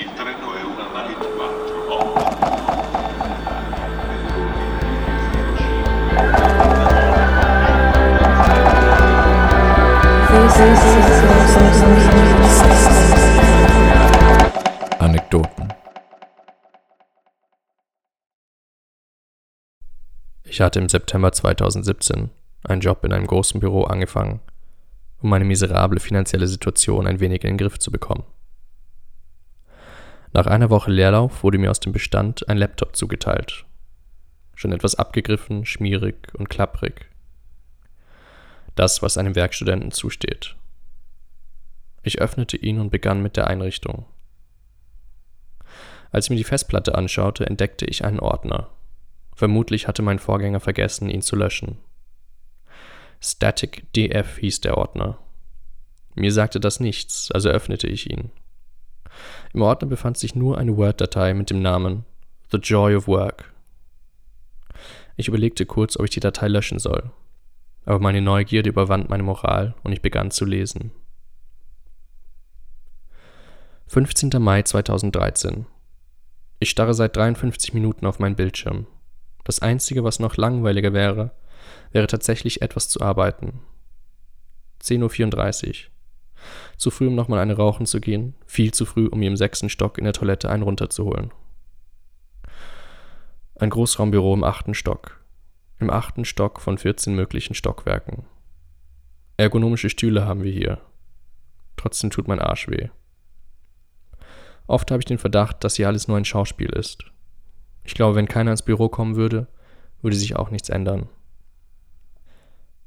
Il treno è una nave 4. Anekdoten. Ich hatte im September 2017 einen Job in einem großen Büro angefangen, um meine miserable finanzielle Situation ein wenig in den Griff zu bekommen. Nach einer Woche Leerlauf wurde mir aus dem Bestand ein Laptop zugeteilt. Schon etwas abgegriffen, schmierig und klapprig. Das, was einem Werkstudenten zusteht. Ich öffnete ihn und begann mit der Einrichtung. Als ich mir die Festplatte anschaute, entdeckte ich einen Ordner. Vermutlich hatte mein Vorgänger vergessen, ihn zu löschen. Static DF hieß der Ordner. Mir sagte das nichts, also öffnete ich ihn. Im Ordner befand sich nur eine Word-Datei mit dem Namen The Joy of Work. Ich überlegte kurz, ob ich die Datei löschen soll, aber meine Neugierde überwand meine Moral und ich begann zu lesen. 15. Mai 2013 ich starre seit 53 Minuten auf meinen Bildschirm. Das Einzige, was noch langweiliger wäre, wäre tatsächlich etwas zu arbeiten. 10.34 Uhr. Zu früh, um nochmal eine rauchen zu gehen, viel zu früh, um mir im sechsten Stock in der Toilette einen runterzuholen. Ein Großraumbüro im achten Stock. Im achten Stock von 14 möglichen Stockwerken. Ergonomische Stühle haben wir hier. Trotzdem tut mein Arsch weh. Oft habe ich den Verdacht, dass hier alles nur ein Schauspiel ist. Ich glaube, wenn keiner ins Büro kommen würde, würde sich auch nichts ändern.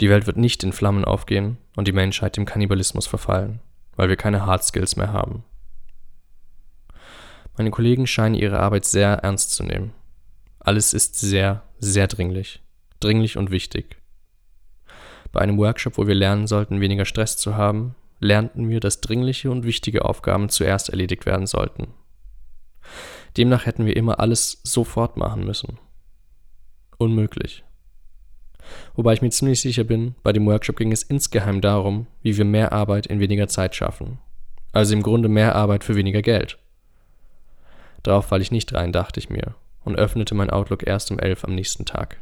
Die Welt wird nicht in Flammen aufgehen und die Menschheit dem Kannibalismus verfallen, weil wir keine Hard Skills mehr haben. Meine Kollegen scheinen ihre Arbeit sehr ernst zu nehmen. Alles ist sehr, sehr dringlich. Dringlich und wichtig. Bei einem Workshop, wo wir lernen sollten, weniger Stress zu haben, lernten wir, dass dringliche und wichtige Aufgaben zuerst erledigt werden sollten. Demnach hätten wir immer alles sofort machen müssen. Unmöglich. Wobei ich mir ziemlich sicher bin, bei dem Workshop ging es insgeheim darum, wie wir mehr Arbeit in weniger Zeit schaffen. Also im Grunde mehr Arbeit für weniger Geld. Darauf falle ich nicht rein, dachte ich mir, und öffnete mein Outlook erst um elf am nächsten Tag.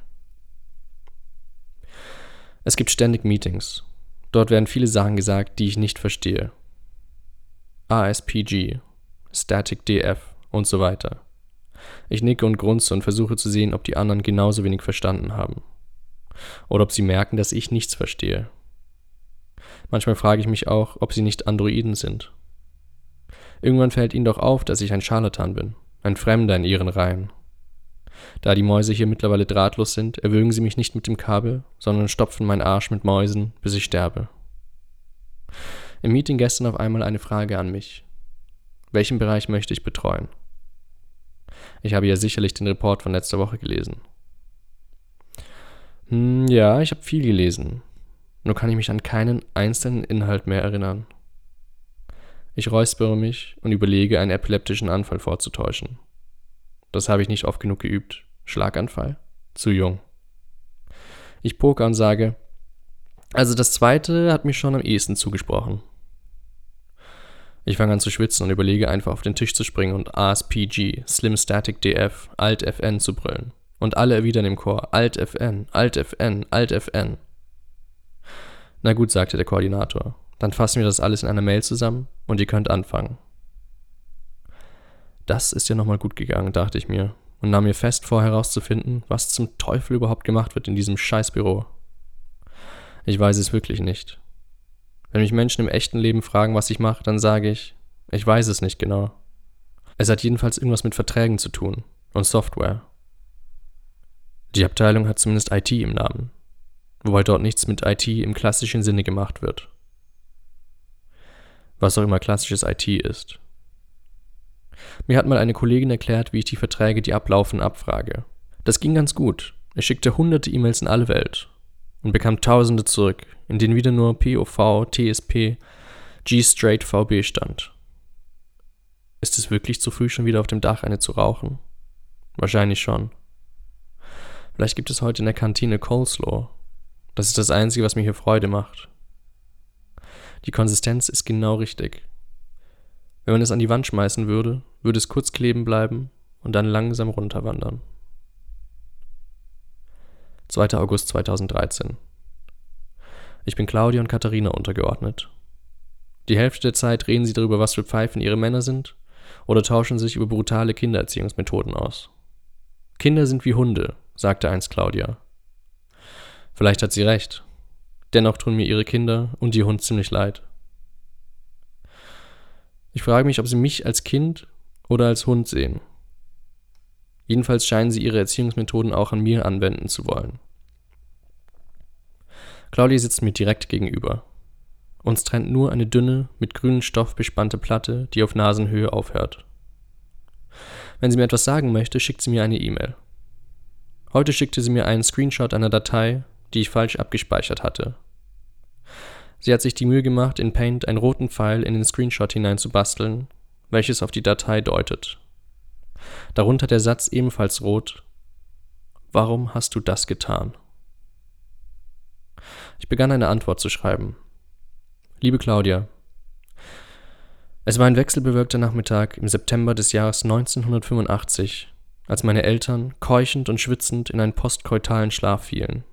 Es gibt ständig Meetings, Dort werden viele Sachen gesagt, die ich nicht verstehe. ASPG, Static DF und so weiter. Ich nicke und grunze und versuche zu sehen, ob die anderen genauso wenig verstanden haben. Oder ob sie merken, dass ich nichts verstehe. Manchmal frage ich mich auch, ob sie nicht Androiden sind. Irgendwann fällt ihnen doch auf, dass ich ein Scharlatan bin, ein Fremder in ihren Reihen. Da die Mäuse hier mittlerweile drahtlos sind, erwürgen sie mich nicht mit dem Kabel, sondern stopfen meinen Arsch mit Mäusen, bis ich sterbe. Im Meeting gestern auf einmal eine Frage an mich. Welchen Bereich möchte ich betreuen? Ich habe ja sicherlich den Report von letzter Woche gelesen. Hm, ja, ich habe viel gelesen. Nur kann ich mich an keinen einzelnen Inhalt mehr erinnern. Ich räuspere mich und überlege, einen epileptischen Anfall vorzutäuschen. Das habe ich nicht oft genug geübt. Schlaganfall? Zu jung. Ich poker und sage, also das zweite hat mir schon am ehesten zugesprochen. Ich fange an zu schwitzen und überlege einfach auf den Tisch zu springen und ASPG, Slim Static DF, Alt FN zu brüllen. Und alle erwidern im Chor Alt FN, Alt FN, Alt FN. Na gut, sagte der Koordinator. Dann fassen wir das alles in einer Mail zusammen und ihr könnt anfangen. Das ist ja nochmal gut gegangen, dachte ich mir, und nahm mir fest vor herauszufinden, was zum Teufel überhaupt gemacht wird in diesem Scheißbüro. Ich weiß es wirklich nicht. Wenn mich Menschen im echten Leben fragen, was ich mache, dann sage ich, ich weiß es nicht genau. Es hat jedenfalls irgendwas mit Verträgen zu tun und Software. Die Abteilung hat zumindest IT im Namen, wobei dort nichts mit IT im klassischen Sinne gemacht wird. Was auch immer klassisches IT ist. Mir hat mal eine Kollegin erklärt, wie ich die Verträge, die ablaufen, abfrage. Das ging ganz gut. Ich schickte hunderte E-Mails in alle Welt und bekam tausende zurück, in denen wieder nur POV, TSP, G-Straight VB stand. Ist es wirklich zu früh, schon wieder auf dem Dach eine zu rauchen? Wahrscheinlich schon. Vielleicht gibt es heute in der Kantine Coleslaw. Das ist das Einzige, was mir hier Freude macht. Die Konsistenz ist genau richtig. Wenn man es an die Wand schmeißen würde, würde es kurz kleben bleiben und dann langsam runterwandern. 2. August 2013. Ich bin Claudia und Katharina untergeordnet. Die Hälfte der Zeit reden sie darüber, was für Pfeifen ihre Männer sind, oder tauschen sich über brutale Kindererziehungsmethoden aus. Kinder sind wie Hunde, sagte einst Claudia. Vielleicht hat sie recht. Dennoch tun mir ihre Kinder und ihr Hund ziemlich leid. Ich frage mich, ob sie mich als Kind oder als Hund sehen. Jedenfalls scheinen sie ihre Erziehungsmethoden auch an mir anwenden zu wollen. Claudia sitzt mir direkt gegenüber. Uns trennt nur eine dünne, mit grünem Stoff bespannte Platte, die auf Nasenhöhe aufhört. Wenn sie mir etwas sagen möchte, schickt sie mir eine E-Mail. Heute schickte sie mir einen Screenshot einer Datei, die ich falsch abgespeichert hatte. Sie hat sich die Mühe gemacht, in Paint einen roten Pfeil in den Screenshot hineinzubasteln, welches auf die Datei deutet. Darunter der Satz ebenfalls rot. Warum hast du das getan? Ich begann eine Antwort zu schreiben. Liebe Claudia, es war ein wechselbewölkter Nachmittag im September des Jahres 1985, als meine Eltern, keuchend und schwitzend, in einen postkoitalen Schlaf fielen.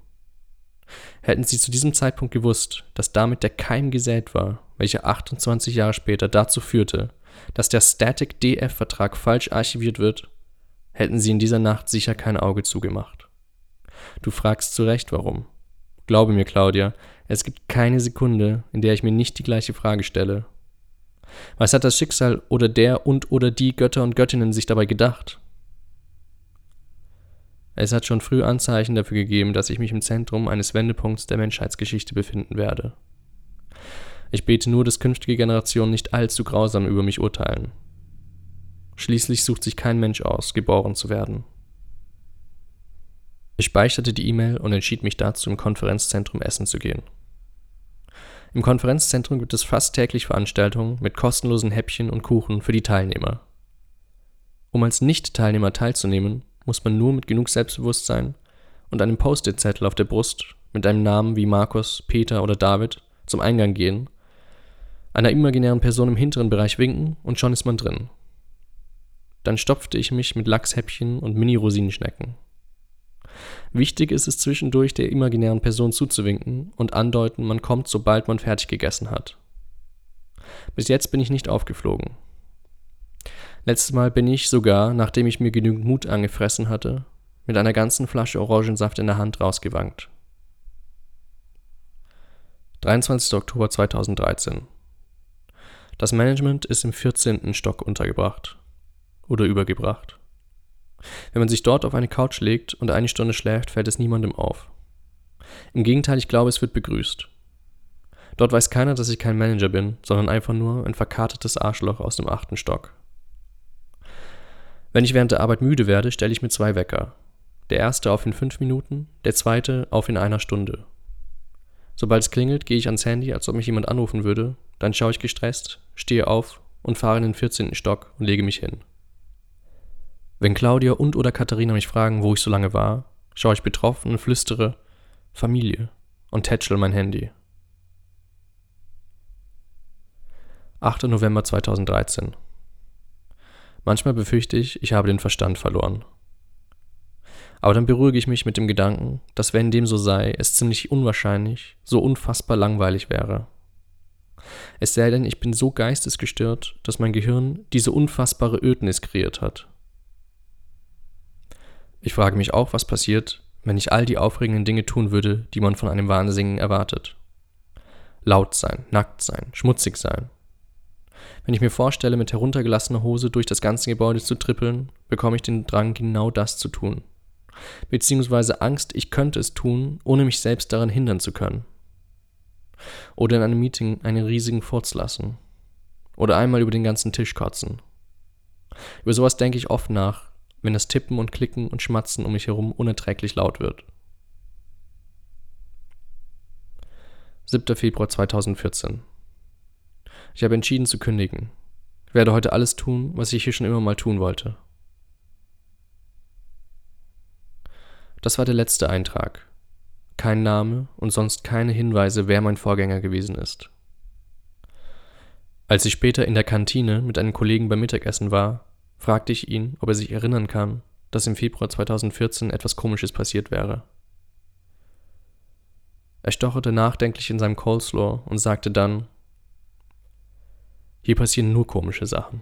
Hätten sie zu diesem Zeitpunkt gewusst, dass damit der Keim gesät war, welcher 28 Jahre später dazu führte, dass der Static DF-Vertrag falsch archiviert wird, hätten sie in dieser Nacht sicher kein Auge zugemacht. Du fragst zu Recht warum. Glaube mir, Claudia, es gibt keine Sekunde, in der ich mir nicht die gleiche Frage stelle was hat das Schicksal oder der und oder die Götter und Göttinnen sich dabei gedacht? Es hat schon früh Anzeichen dafür gegeben, dass ich mich im Zentrum eines Wendepunkts der Menschheitsgeschichte befinden werde. Ich bete nur, dass künftige Generationen nicht allzu grausam über mich urteilen. Schließlich sucht sich kein Mensch aus, geboren zu werden. Ich speicherte die E-Mail und entschied mich dazu, im Konferenzzentrum essen zu gehen. Im Konferenzzentrum gibt es fast täglich Veranstaltungen mit kostenlosen Häppchen und Kuchen für die Teilnehmer. Um als Nicht-Teilnehmer teilzunehmen, muss man nur mit genug Selbstbewusstsein und einem Post-it-Zettel auf der Brust mit einem Namen wie Markus, Peter oder David zum Eingang gehen, einer imaginären Person im hinteren Bereich winken und schon ist man drin. Dann stopfte ich mich mit Lachshäppchen und Mini-Rosinenschnecken. Wichtig ist es zwischendurch der imaginären Person zuzuwinken und andeuten, man kommt, sobald man fertig gegessen hat. Bis jetzt bin ich nicht aufgeflogen. Letztes Mal bin ich sogar, nachdem ich mir genügend Mut angefressen hatte, mit einer ganzen Flasche Orangensaft in der Hand rausgewankt. 23. Oktober 2013. Das Management ist im 14. Stock untergebracht oder übergebracht. Wenn man sich dort auf eine Couch legt und eine Stunde schläft, fällt es niemandem auf. Im Gegenteil, ich glaube, es wird begrüßt. Dort weiß keiner, dass ich kein Manager bin, sondern einfach nur ein verkatertes Arschloch aus dem achten Stock. Wenn ich während der Arbeit müde werde, stelle ich mir zwei Wecker. Der erste auf in fünf Minuten, der zweite auf in einer Stunde. Sobald es klingelt, gehe ich ans Handy, als ob mich jemand anrufen würde, dann schaue ich gestresst, stehe auf und fahre in den 14. Stock und lege mich hin. Wenn Claudia und oder Katharina mich fragen, wo ich so lange war, schaue ich betroffen und flüstere Familie und tätschel mein Handy. 8. November 2013 Manchmal befürchte ich, ich habe den Verstand verloren. Aber dann beruhige ich mich mit dem Gedanken, dass wenn dem so sei, es ziemlich unwahrscheinlich, so unfassbar langweilig wäre. Es sei denn, ich bin so geistesgestört, dass mein Gehirn diese unfassbare Ödnis kreiert hat. Ich frage mich auch, was passiert, wenn ich all die aufregenden Dinge tun würde, die man von einem Wahnsinnigen erwartet. Laut sein, nackt sein, schmutzig sein. Wenn ich mir vorstelle, mit heruntergelassener Hose durch das ganze Gebäude zu trippeln, bekomme ich den Drang, genau das zu tun. Beziehungsweise Angst, ich könnte es tun, ohne mich selbst daran hindern zu können. Oder in einem Meeting einen riesigen Furz lassen. Oder einmal über den ganzen Tisch kotzen. Über sowas denke ich oft nach, wenn das Tippen und Klicken und Schmatzen um mich herum unerträglich laut wird. 7. Februar 2014. Ich habe entschieden zu kündigen. Ich werde heute alles tun, was ich hier schon immer mal tun wollte. Das war der letzte Eintrag. Kein Name und sonst keine Hinweise, wer mein Vorgänger gewesen ist. Als ich später in der Kantine mit einem Kollegen beim Mittagessen war, fragte ich ihn, ob er sich erinnern kann, dass im Februar 2014 etwas Komisches passiert wäre. Er stocherte nachdenklich in seinem Coleslaw und sagte dann, hier passieren nur komische Sachen.